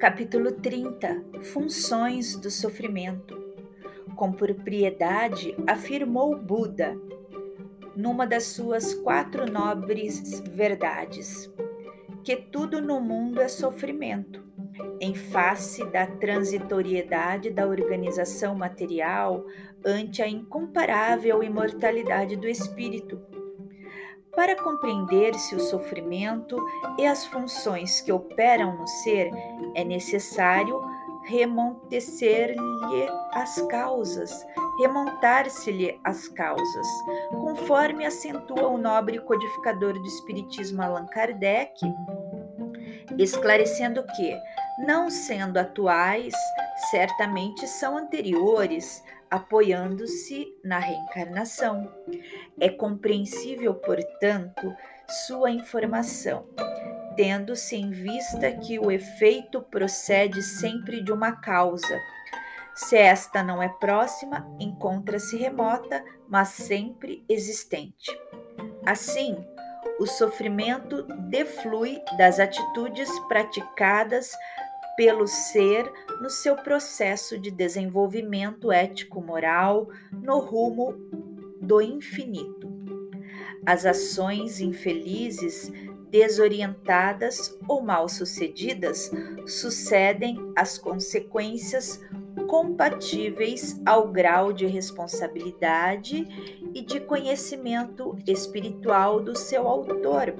Capítulo 30 Funções do sofrimento. Com propriedade, afirmou Buda, numa das suas quatro nobres verdades, que tudo no mundo é sofrimento, em face da transitoriedade da organização material ante a incomparável imortalidade do espírito para compreender-se o sofrimento e as funções que operam no ser, é necessário remontecer-lhe as causas, remontar-se-lhe as causas, conforme acentua o nobre codificador do Espiritismo Allan Kardec, esclarecendo que, não sendo atuais, certamente são anteriores apoiando-se na reencarnação. É compreensível, portanto, sua informação, tendo-se em vista que o efeito procede sempre de uma causa. Se esta não é próxima, encontra-se remota, mas sempre existente. Assim, o sofrimento deflui das atitudes praticadas pelo ser no seu processo de desenvolvimento ético-moral no rumo do infinito. As ações infelizes, desorientadas ou mal sucedidas sucedem às consequências compatíveis ao grau de responsabilidade e de conhecimento espiritual do seu autor,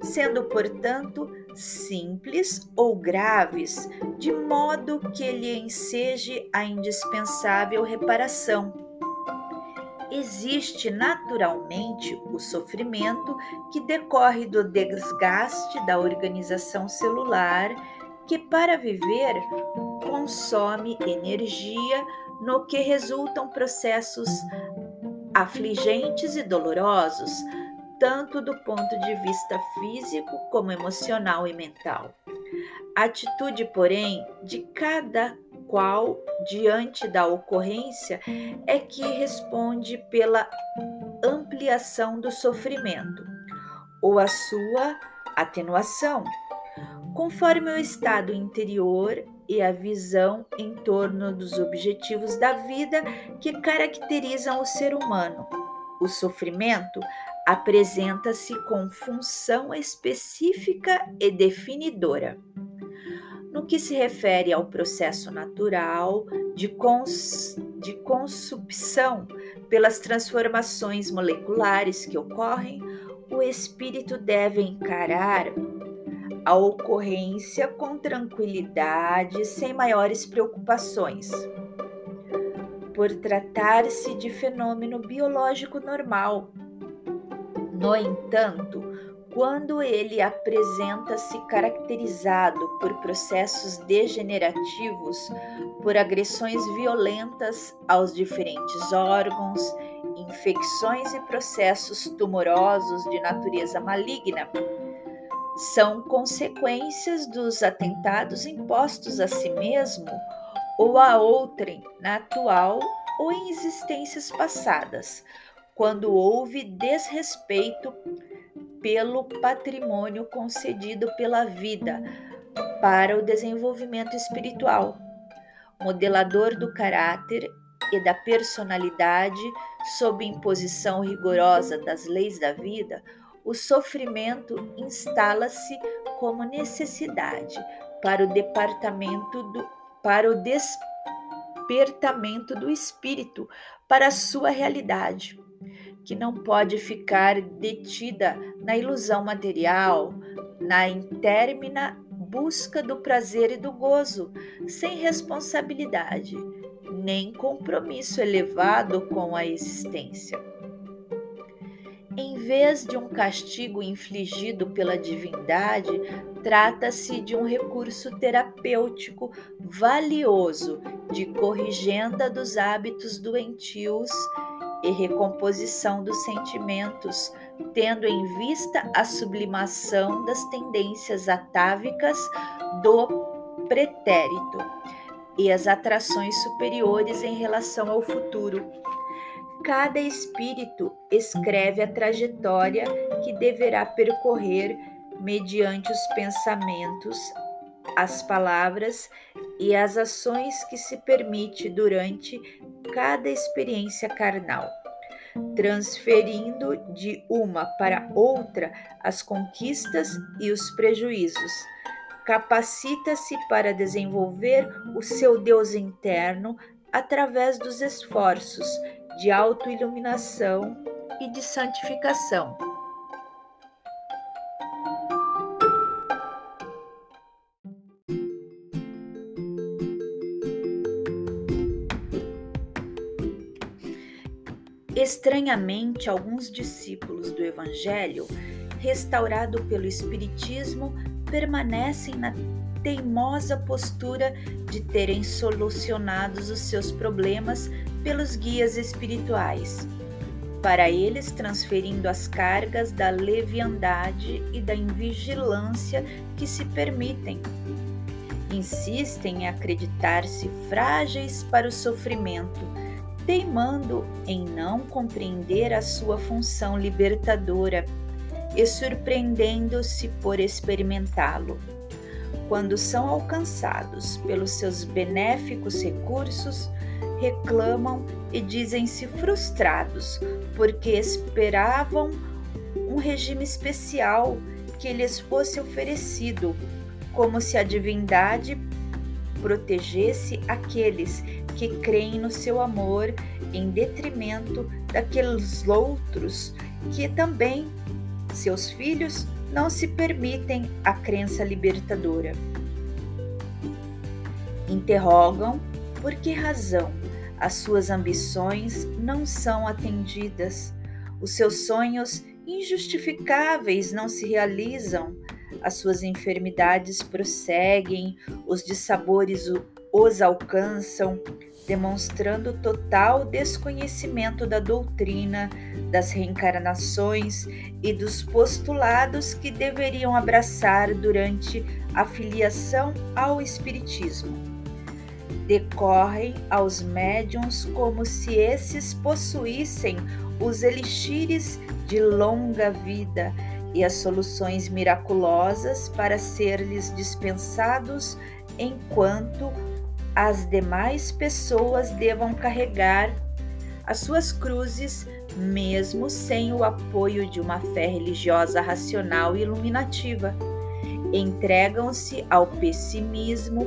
sendo, portanto, simples ou graves, de modo que lhe enseje a indispensável reparação. Existe naturalmente o sofrimento que decorre do desgaste da organização celular, que para viver consome energia, no que resultam processos afligentes e dolorosos, tanto do ponto de vista físico como emocional e mental. A atitude, porém, de cada qual diante da ocorrência é que responde pela ampliação do sofrimento ou a sua atenuação, conforme o estado interior e a visão em torno dos objetivos da vida que caracterizam o ser humano. O sofrimento apresenta-se com função específica e definidora. No que se refere ao processo natural de, cons de consubção pelas transformações moleculares que ocorrem, o espírito deve encarar a ocorrência com tranquilidade, sem maiores preocupações. Por tratar-se de fenômeno biológico normal, no entanto, quando ele apresenta-se caracterizado por processos degenerativos, por agressões violentas aos diferentes órgãos, infecções e processos tumorosos de natureza maligna, são consequências dos atentados impostos a si mesmo ou a outrem na atual ou em existências passadas, quando houve desrespeito pelo patrimônio concedido pela vida para o desenvolvimento espiritual, modelador do caráter e da personalidade sob imposição rigorosa das leis da vida, o sofrimento instala-se como necessidade para o departamento do para o despertamento do espírito para a sua realidade que não pode ficar detida na ilusão material, na intermina busca do prazer e do gozo, sem responsabilidade, nem compromisso elevado com a existência. Em vez de um castigo infligido pela divindade, trata-se de um recurso terapêutico valioso de corrigenda dos hábitos doentios e recomposição dos sentimentos, tendo em vista a sublimação das tendências atávicas do pretérito e as atrações superiores em relação ao futuro. Cada espírito escreve a trajetória que deverá percorrer mediante os pensamentos as palavras e as ações que se permite durante cada experiência carnal, transferindo de uma para outra as conquistas e os prejuízos. Capacita-se para desenvolver o seu Deus interno através dos esforços de autoiluminação e de santificação. Estranhamente, alguns discípulos do Evangelho, restaurado pelo Espiritismo, permanecem na teimosa postura de terem solucionados os seus problemas pelos guias espirituais, para eles transferindo as cargas da leviandade e da invigilância que se permitem. Insistem em acreditar-se frágeis para o sofrimento teimando em não compreender a sua função libertadora e surpreendendo-se por experimentá-lo. Quando são alcançados pelos seus benéficos recursos, reclamam e dizem-se frustrados porque esperavam um regime especial que lhes fosse oferecido, como se a divindade protegesse aqueles que creem no seu amor em detrimento daqueles outros que também, seus filhos, não se permitem a crença libertadora. Interrogam por que razão as suas ambições não são atendidas, os seus sonhos injustificáveis não se realizam, as suas enfermidades prosseguem, os dissabores os alcançam, demonstrando total desconhecimento da doutrina, das reencarnações e dos postulados que deveriam abraçar durante a filiação ao Espiritismo. Decorrem aos médiums como se esses possuíssem os elixires de longa vida e as soluções miraculosas para ser-lhes dispensados enquanto as demais pessoas devam carregar as suas cruzes, mesmo sem o apoio de uma fé religiosa racional e iluminativa. Entregam-se ao pessimismo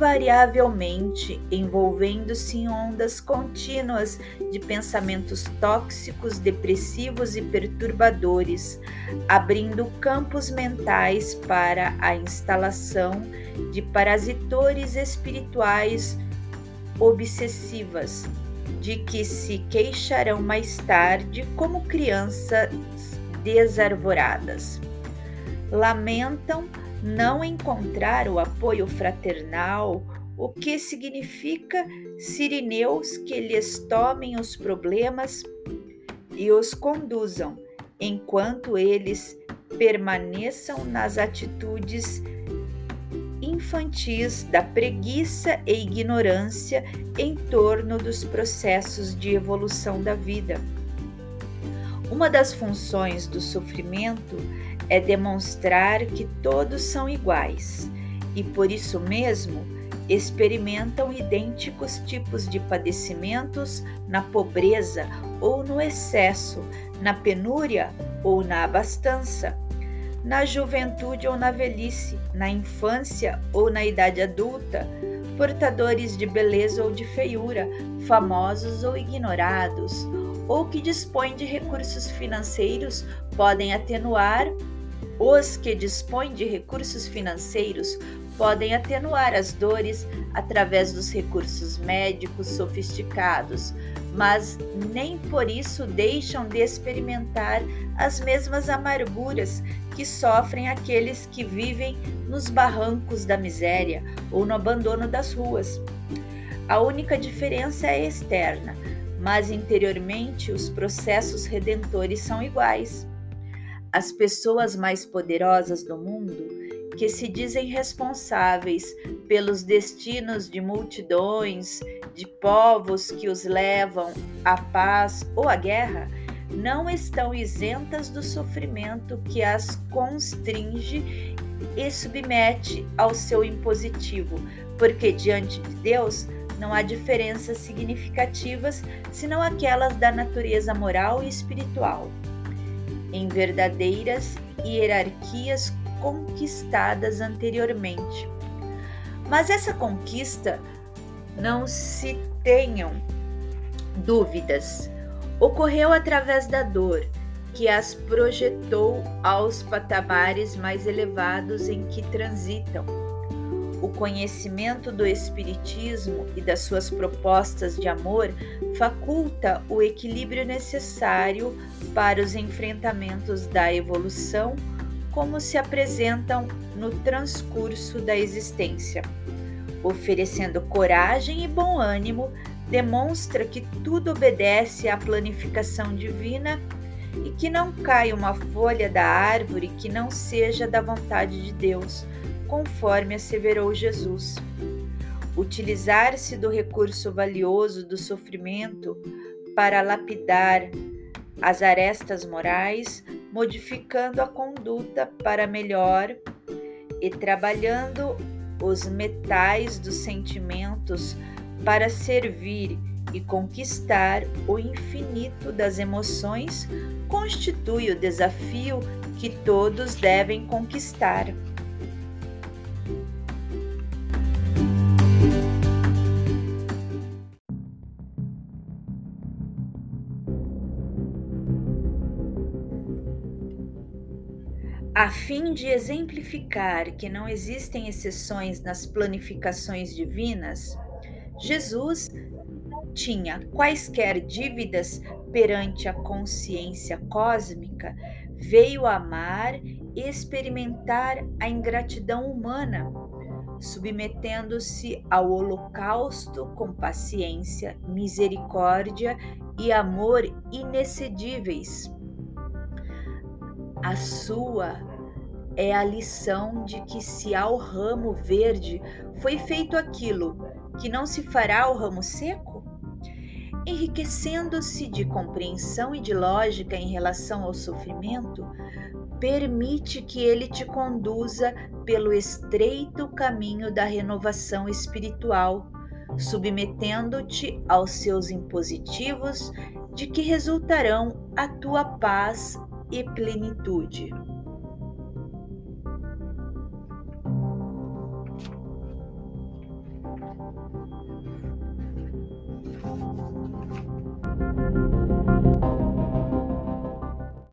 invariavelmente, envolvendo-se em ondas contínuas de pensamentos tóxicos, depressivos e perturbadores, abrindo campos mentais para a instalação de parasitores espirituais obsessivas, de que se queixarão mais tarde como crianças desarvoradas. Lamentam não encontrar o apoio fraternal, o que significa sirineus que lhes tomem os problemas e os conduzam, enquanto eles permaneçam nas atitudes infantis da preguiça e ignorância em torno dos processos de evolução da vida. Uma das funções do sofrimento é demonstrar que todos são iguais e, por isso mesmo, experimentam idênticos tipos de padecimentos na pobreza ou no excesso, na penúria ou na abastança na juventude ou na velhice, na infância ou na idade adulta, portadores de beleza ou de feiura, famosos ou ignorados, ou que dispõem de recursos financeiros podem atenuar os que dispõem de recursos financeiros podem atenuar as dores através dos recursos médicos sofisticados, mas nem por isso deixam de experimentar as mesmas amarguras que sofrem aqueles que vivem nos barrancos da miséria ou no abandono das ruas. A única diferença é externa, mas interiormente os processos redentores são iguais. As pessoas mais poderosas do mundo que se dizem responsáveis pelos destinos de multidões, de povos que os levam à paz ou à guerra, não estão isentas do sofrimento que as constringe e submete ao seu impositivo, porque diante de Deus não há diferenças significativas senão aquelas da natureza moral e espiritual. Em verdadeiras hierarquias conquistadas anteriormente. Mas essa conquista, não se tenham dúvidas, ocorreu através da dor, que as projetou aos patamares mais elevados em que transitam. O conhecimento do Espiritismo e das suas propostas de amor faculta o equilíbrio necessário para os enfrentamentos da evolução, como se apresentam no transcurso da existência. Oferecendo coragem e bom ânimo, demonstra que tudo obedece à planificação divina e que não caia uma folha da árvore que não seja da vontade de Deus, conforme asseverou Jesus. Utilizar-se do recurso valioso do sofrimento para lapidar as arestas morais, modificando a conduta para melhor e trabalhando os metais dos sentimentos para servir e conquistar o infinito das emoções constitui o desafio que todos devem conquistar. A fim de exemplificar que não existem exceções nas planificações divinas, Jesus tinha quaisquer dívidas perante a consciência cósmica, veio amar e experimentar a ingratidão humana, submetendo-se ao holocausto com paciência, misericórdia e amor inexcedíveis. A sua é a lição de que se ao ramo verde foi feito aquilo que não se fará ao ramo seco? Enriquecendo-se de compreensão e de lógica em relação ao sofrimento, permite que ele te conduza pelo estreito caminho da renovação espiritual, submetendo-te aos seus impositivos de que resultarão a tua paz e plenitude.